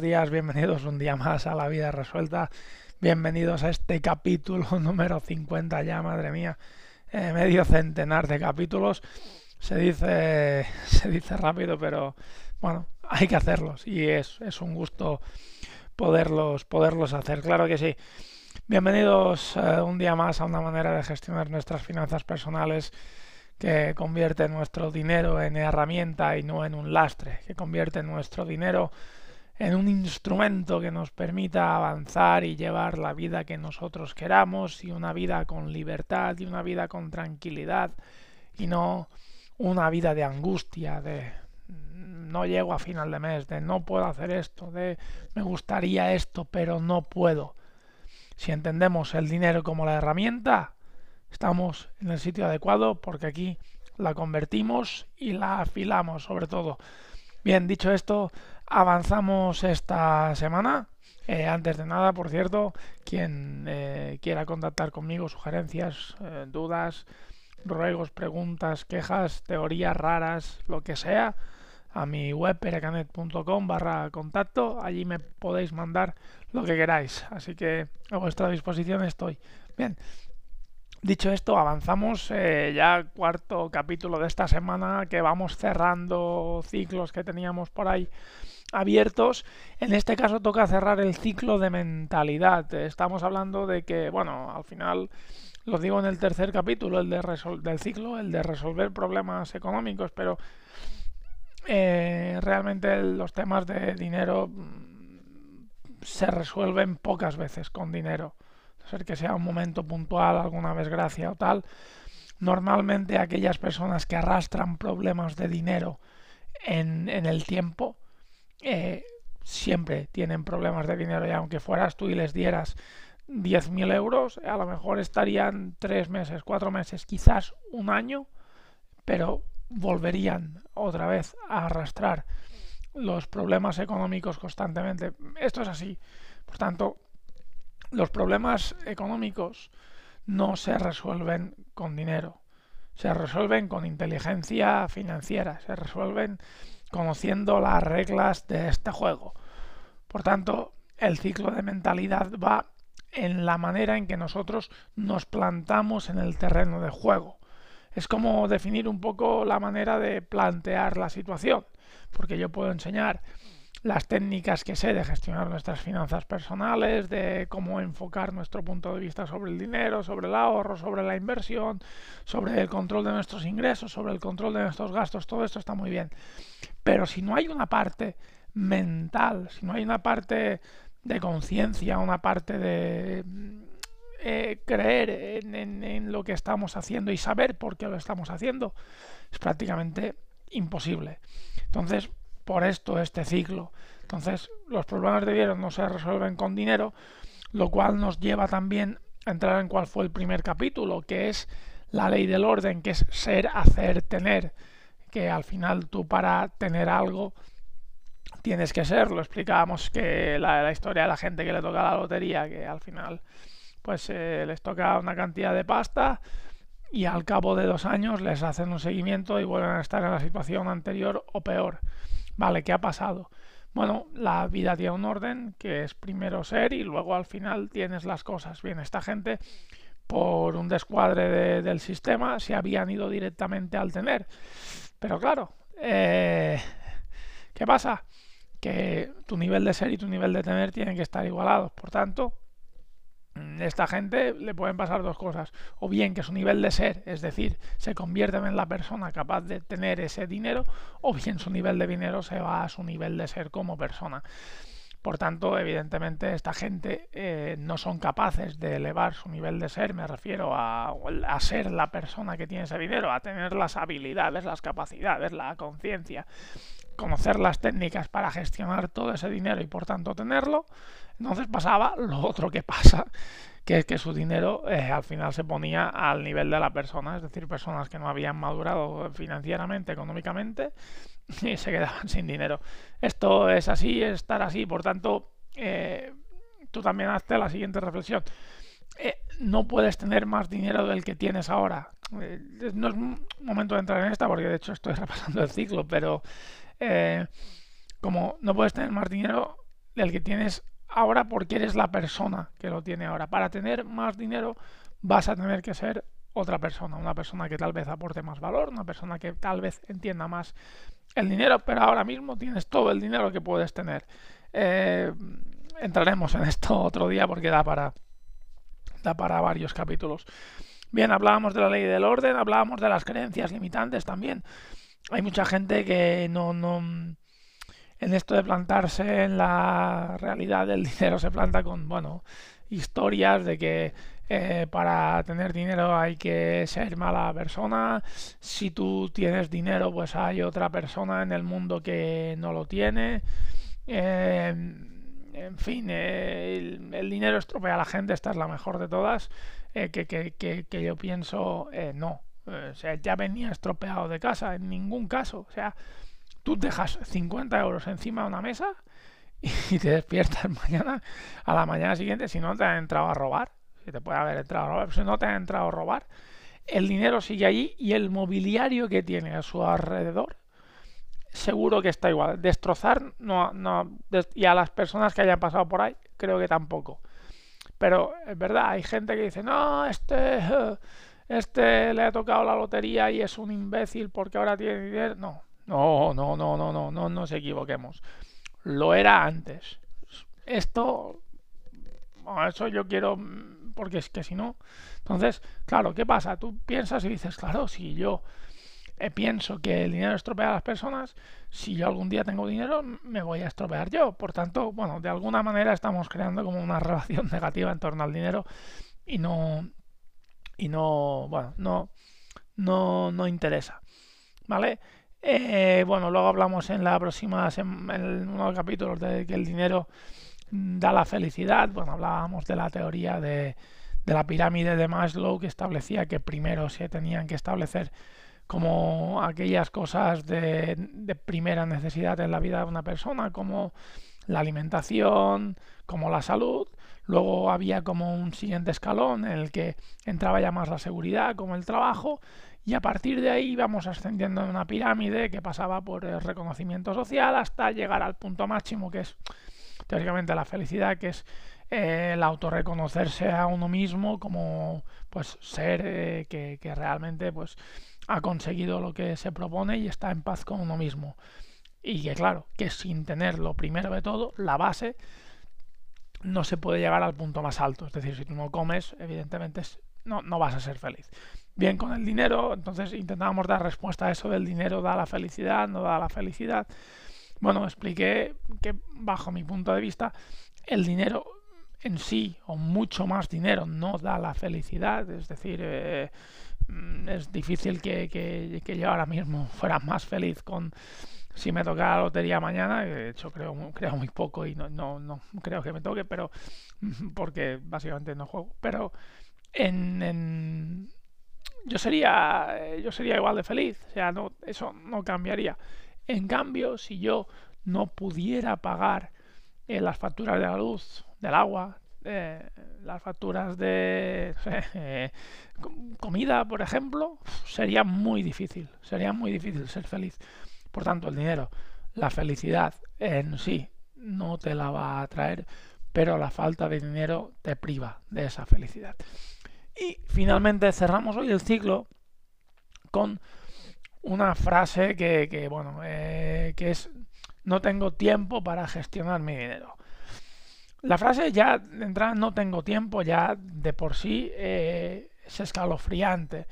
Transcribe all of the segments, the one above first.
Días, bienvenidos un día más a la vida resuelta. Bienvenidos a este capítulo número 50 ya, madre mía. Eh, medio centenar de capítulos. Se dice, se dice rápido, pero bueno, hay que hacerlos y es, es un gusto poderlos, poderlos hacer. Claro que sí. Bienvenidos eh, un día más a una manera de gestionar nuestras finanzas personales que convierte nuestro dinero en herramienta y no en un lastre, que convierte nuestro dinero en un instrumento que nos permita avanzar y llevar la vida que nosotros queramos y una vida con libertad y una vida con tranquilidad y no una vida de angustia, de no llego a final de mes, de no puedo hacer esto, de me gustaría esto, pero no puedo. Si entendemos el dinero como la herramienta, estamos en el sitio adecuado porque aquí la convertimos y la afilamos sobre todo. Bien, dicho esto, avanzamos esta semana. Eh, antes de nada, por cierto, quien eh, quiera contactar conmigo, sugerencias, eh, dudas, ruegos, preguntas, quejas, teorías raras, lo que sea, a mi web perecanet.com barra contacto. Allí me podéis mandar lo que queráis. Así que a vuestra disposición estoy. Bien. Dicho esto, avanzamos ya cuarto capítulo de esta semana que vamos cerrando ciclos que teníamos por ahí abiertos. En este caso toca cerrar el ciclo de mentalidad. Estamos hablando de que, bueno, al final lo digo en el tercer capítulo, el de del ciclo, el de resolver problemas económicos, pero eh, realmente los temas de dinero mm, se resuelven pocas veces con dinero. Ser que sea un momento puntual, alguna desgracia o tal. Normalmente aquellas personas que arrastran problemas de dinero en, el tiempo, eh, siempre tienen problemas de dinero y aunque fueras tú y les dieras 10.000 euros, a lo mejor estarían tres meses, cuatro meses, quizás un año, pero volverían otra vez a arrastrar los problemas económicos constantemente. Esto es así. Por tanto, los problemas económicos no se resuelven con dinero, se resuelven con inteligencia financiera, se resuelven conociendo las reglas de este juego. Por tanto, el ciclo de mentalidad va en la manera en que nosotros nos plantamos en el terreno de juego. Es como definir un poco la manera de plantear la situación, porque yo puedo enseñar las técnicas que sé de gestionar nuestras finanzas personales, de cómo enfocar nuestro punto de vista sobre el dinero, sobre el ahorro, sobre la inversión, sobre el control de nuestros ingresos, sobre el control de nuestros gastos, todo esto está muy bien. Pero si no hay una parte mental, si no hay una parte de conciencia, una parte de eh, creer en, en lo que estamos haciendo y saber por qué lo estamos haciendo, es prácticamente imposible. Entonces, por esto este ciclo. Entonces, los problemas de dinero no se resuelven con dinero, lo cual nos lleva también a entrar en cuál fue el primer capítulo, que es la ley del orden, que es ser, hacer, tener, que al final tú para tener algo tienes que ser. Lo explicábamos que la, historia de la gente que le toca la lotería, que al final pues eh, les toca una cantidad de pasta y al cabo de dos años les hacen un seguimiento y vuelven a estar en la situación anterior o peor. Vale, ¿qué ha pasado? Bueno, la vida tiene un orden que es primero ser y luego al final tienes las cosas. Bien, esta gente por un descuadre del sistema se habían ido directamente al tener. Pero claro, eh, ¿qué pasa? que tu nivel de ser y tu nivel de tener tienen que estar igualados. Por tanto, esta gente le pueden pasar dos cosas. O bien que su nivel de ser, es decir, se convierte en la persona capaz de tener ese dinero, o bien su nivel de dinero se va a su nivel de ser como persona. Por tanto, evidentemente, esta gente eh, no son capaces de elevar su nivel de ser, me refiero a, ser la persona que tiene ese dinero, a tener las habilidades, las capacidades, la conciencia, conocer las técnicas para gestionar todo ese dinero y por tanto tenerlo. Entonces pasaba lo otro que pasa, que es que su dinero eh, al final se ponía al nivel de la persona, es decir, personas que no habían madurado financieramente, económicamente, y se quedaban sin dinero. Esto es así, estar así, por tanto, eh, tú también hazte la siguiente reflexión. Eh, no puedes tener más dinero del que tienes ahora. no es momento de entrar en esta porque de hecho estoy repasando el ciclo, pero como no puedes tener más dinero del que tienes ahora porque eres la persona que lo tiene ahora. Para tener más dinero vas a tener que ser otra persona, una persona que tal vez aporte más valor, una persona que tal vez entienda más el dinero, pero ahora mismo tienes todo el dinero que puedes tener. Eh, entraremos en esto otro día porque da para, da para varios capítulos. Bien, hablábamos de la ley del orden, hablábamos de las creencias limitantes también. Hay mucha gente que no, no en esto de plantarse en la realidad del dinero se planta con, bueno, historias de que eh, para tener dinero hay que ser mala persona. Si tú tienes dinero, pues hay otra persona en el mundo que no lo tiene. Em, en fin, el, dinero estropea a la gente, esta es la mejor de todas. Eh, que, que, que, yo pienso, eh, no. O sea, ya venía estropeado de casa, en ningún caso. O sea, tú dejas 50 euros encima de una mesa y te despiertas mañana a la mañana siguiente si no te han entrado a robar. Si te puede haber entrado a robar, si no te han entrado a robar, el dinero sigue allí y el mobiliario que tiene a su alrededor seguro que está igual. Destrozar no, no y a las personas que hayan pasado por ahí creo que tampoco. Pero es verdad, hay gente que dice, no, este, este le ha tocado la lotería y es un imbécil porque ahora tiene dinero. No, no, no, no, no, no, no nos equivoquemos. Lo era antes. Esto, eso yo quiero, porque es que si no, entonces, claro, ¿qué pasa? Tú piensas y dices, claro, si yo eh, pienso que el dinero estropea a las personas, si yo algún día tengo dinero, me voy a estropear yo. Por tanto, bueno, de alguna manera estamos creando como una relación negativa en torno al dinero y no, y no, bueno, no, no, no interesa. ¿Vale? Eh, bueno, luego hablamos en la próxima en uno de los capítulos de que el dinero da la felicidad. Bueno, hablábamos de la teoría de, la pirámide de Maslow que establecía que primero se tenían que establecer como aquellas cosas de, de, primera necesidad en la vida de una persona, como la alimentación, como la salud. Luego había como un siguiente escalón en el que entraba ya más la seguridad, como el trabajo, y a partir de ahí íbamos ascendiendo en una pirámide que pasaba por el reconocimiento social hasta llegar al punto máximo que es teóricamente la felicidad, que es eh, el autorreconocerse a uno mismo como pues ser eh, que, que, realmente pues ha conseguido lo que se propone y está en paz con uno mismo. Y que claro, que sin tener lo primero de todo, la base, no se puede llegar al punto más alto. Es decir, si tú no comes, evidentemente no, no vas a ser feliz bien con el dinero, entonces intentábamos dar respuesta a eso del dinero da la felicidad, no da la felicidad. Bueno, expliqué que bajo mi punto de vista el dinero en sí o mucho más dinero no da la felicidad, es decir, eh, es difícil que, que, que, yo ahora mismo fuera más feliz con si me tocara la lotería mañana, de hecho creo, creo muy poco y no, no, no creo que me toque, pero porque básicamente no juego, pero en, en yo sería, yo sería igual de feliz, o sea, no, eso no cambiaría. En cambio, si yo no pudiera pagar eh, las facturas de la luz, del agua, eh, las facturas de comida, por ejemplo, sería muy difícil, sería muy difícil ser feliz. Por tanto, el dinero, la felicidad en sí no te la va a traer, pero la falta de dinero te priva de esa felicidad. Y finalmente cerramos hoy el ciclo con una frase que, bueno, eh, que es no tengo tiempo para gestionar mi dinero. La frase ya de entrada no tengo tiempo ya de por sí eh, es escalofriante.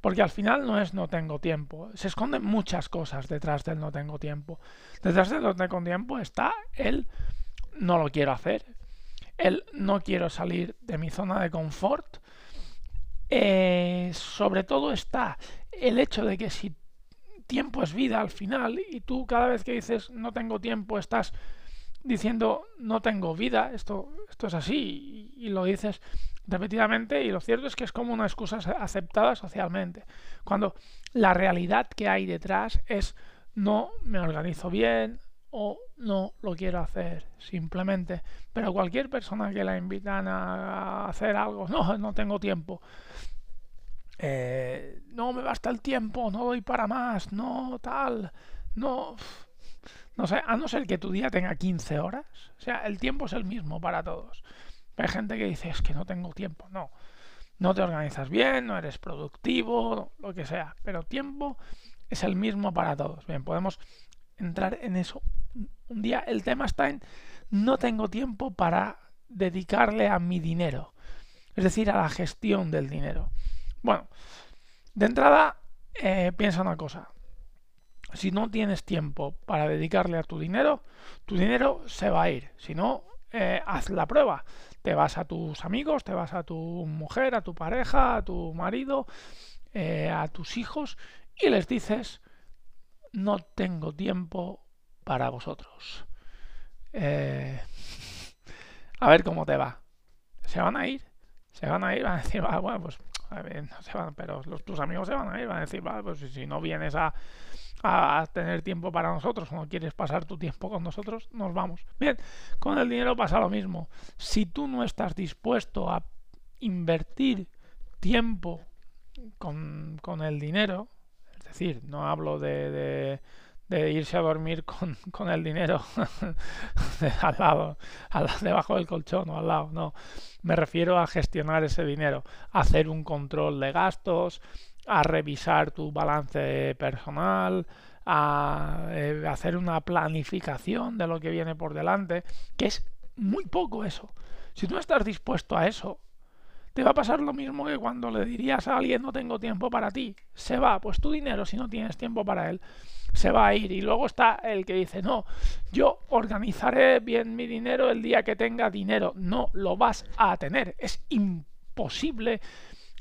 Porque al final no es no tengo tiempo. Se esconden muchas cosas detrás del no tengo tiempo. Detrás del no tengo tiempo está el no lo quiero hacer. El no quiero salir de mi zona de confort. Eh, sobre todo está el hecho de que si tiempo es vida al final y tú cada vez que dices no tengo tiempo estás diciendo no tengo vida, esto, esto es así y, lo dices repetidamente y lo cierto es que es como una excusa aceptada socialmente. Cuando la realidad que hay detrás es no me organizo bien o no lo quiero hacer simplemente. Pero cualquier persona que la invitan a hacer algo, no, no tengo tiempo. Eh, no me basta el tiempo, no doy para más, no tal, no no sé, a no ser que tu día tenga 15 horas, o sea, el tiempo es el mismo para todos. Hay gente que dice, es que no tengo tiempo, no. No te organizas bien, no eres productivo, lo que sea, pero tiempo es el mismo para todos. Bien, podemos entrar en eso. Un día el tema está en no tengo tiempo para dedicarle a mi dinero, es decir, a la gestión del dinero. Bueno, de entrada, eh, piensa una cosa si no tienes tiempo para dedicarle a tu dinero, tu dinero se va a ir. Si no, eh, haz la prueba. Te vas a tus amigos, te vas a tu mujer, a tu pareja, a tu marido, eh, a tus hijos y les dices, no tengo tiempo para vosotros. A ver cómo te va. Se van a ir. Se van a ir, van a decir, bueno, pues pero tus amigos se van a ir, van a decir, vale, pues si no vienes a, a tener tiempo para nosotros o no quieres pasar tu tiempo con nosotros, nos vamos. Bien, con el dinero pasa lo mismo. Si tú no estás dispuesto a invertir tiempo con, con el dinero, es decir, no hablo de, de, irse a dormir con, con el dinero al lado, al, debajo del colchón o al lado, no. Me refiero a gestionar ese dinero, hacer un control de gastos, a revisar tu balance personal, a eh, hacer una planificación de lo que viene por delante, que es muy poco eso. Si tú no estás dispuesto a eso, te va a pasar lo mismo que cuando le dirías a alguien no tengo tiempo para ti. Se va, pues tu dinero, si no tienes tiempo para él, se va a ir. Y luego está el que dice, no, yo organizaré bien mi dinero el día que tenga dinero. No lo vas a tener. Es imposible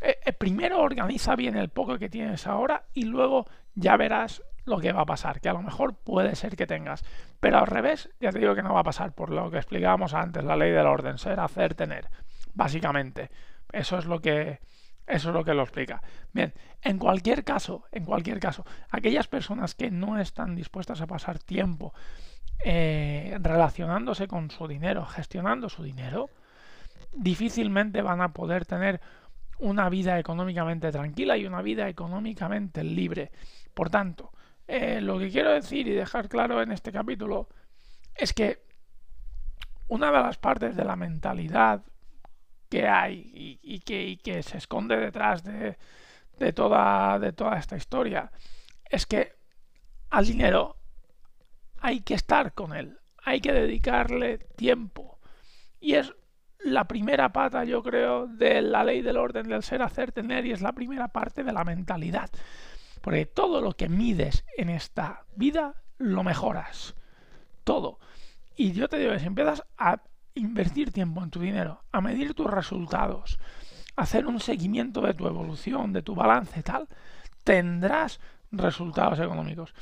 eh, eh, primero organiza bien el poco que tienes ahora y luego ya verás lo que va a pasar, que a lo mejor puede ser que tengas. Pero al revés, ya te digo que no va a pasar, por lo que explicábamos antes, la ley del orden, ser, hacer, tener, básicamente. Eso es lo que eso es lo que lo explica. Bien, en cualquier caso, en cualquier caso, aquellas personas que no están dispuestas a pasar tiempo eh, relacionándose con su dinero, gestionando su dinero, difícilmente van a poder tener una vida económicamente tranquila y una vida económicamente libre. Por tanto, eh, lo que quiero decir y dejar claro en este capítulo es que una de las partes de la mentalidad que hay y, que, se esconde detrás de, toda, de toda esta historia es que al dinero hay que estar con él, hay que dedicarle tiempo. Y es la primera pata, yo creo, de la ley del orden del ser, hacer, tener, y es la primera parte de la mentalidad. Porque todo lo que mides en esta vida lo mejoras. Todo. Y yo te digo si empiezas a invertir tiempo en tu dinero, a medir tus resultados, hacer un seguimiento de tu evolución, de tu balance, tal, tendrás resultados económicos.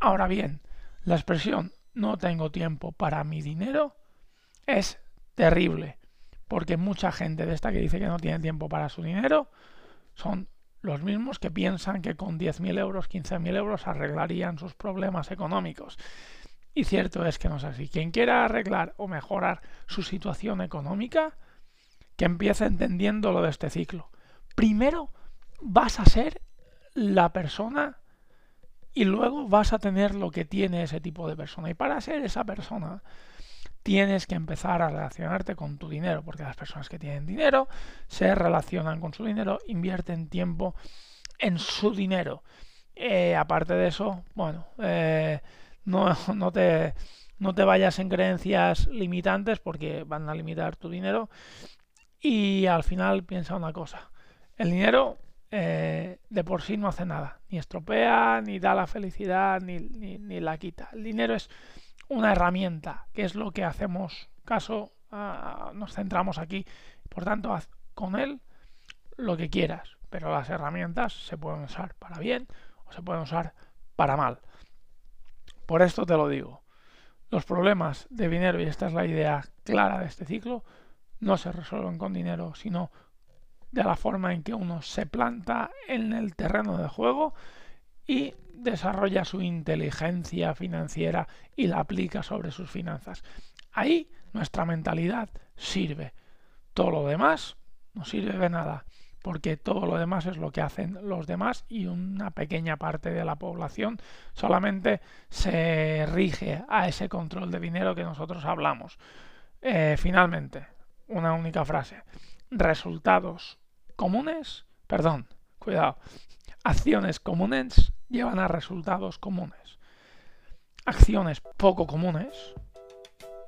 Ahora bien, la expresión no tengo tiempo para mi dinero es terrible porque mucha gente de esta que dice que no tiene tiempo para su dinero son los mismos que piensan que con 10.000 euros, 15.000 euros arreglarían sus problemas económicos. Y cierto es que no es así. Quien quiera arreglar o mejorar su situación económica, que empiece entendiendo lo de este ciclo. Primero vas a ser la persona y luego vas a tener lo que tiene ese tipo de persona. Y para ser esa persona tienes que empezar a relacionarte con tu dinero, porque las personas que tienen dinero se relacionan con su dinero, invierten tiempo en su dinero. Eh, aparte de eso, bueno, eh, no, no, te, no te vayas en creencias limitantes porque van a limitar tu dinero. Y al final piensa una cosa. El dinero eh, de por sí no hace nada. Ni estropea, ni da la felicidad, ni, ni, la quita. El dinero es una herramienta, que es lo que hacemos caso, nos centramos aquí. Por tanto, haz con él lo que quieras. Pero las herramientas se pueden usar para bien o se pueden usar para mal. Por esto te lo digo. Los problemas de dinero, y esta es la idea clara de este ciclo, no se resuelven con dinero, sino de la forma en que uno se planta en el terreno de juego y desarrolla su inteligencia financiera y la aplica sobre sus finanzas. Ahí nuestra mentalidad sirve. Todo lo demás no sirve de nada porque todo lo demás es lo que hacen los demás y una pequeña parte de la población solamente se rige a ese control de dinero que nosotros hablamos. Eh, finalmente, una única frase. Resultados comunes, perdón, cuidado, acciones comunes llevan a resultados comunes. Acciones poco comunes,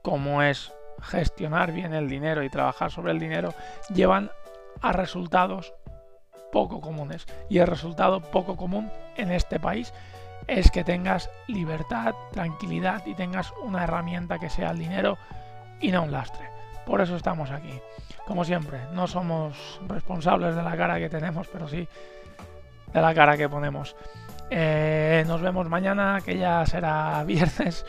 como es gestionar bien el dinero y trabajar sobre el dinero, llevan a resultados poco comunes. Y el resultado poco común en este país es que tengas libertad, tranquilidad y tengas una herramienta que sea el dinero y no un lastre. Por eso estamos aquí. Como siempre, no somos responsables de la cara que tenemos, pero sí de la cara que ponemos. Eh, nos vemos mañana, que ya será viernes.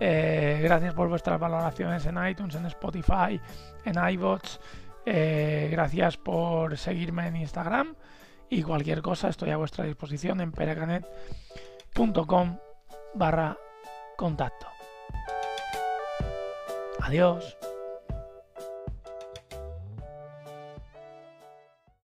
Eh, gracias por vuestras valoraciones en iTunes, en Spotify, en iBots. Eh, gracias por seguirme en Instagram y cualquier cosa estoy a vuestra disposición en perecanet.com barra contacto. Adiós.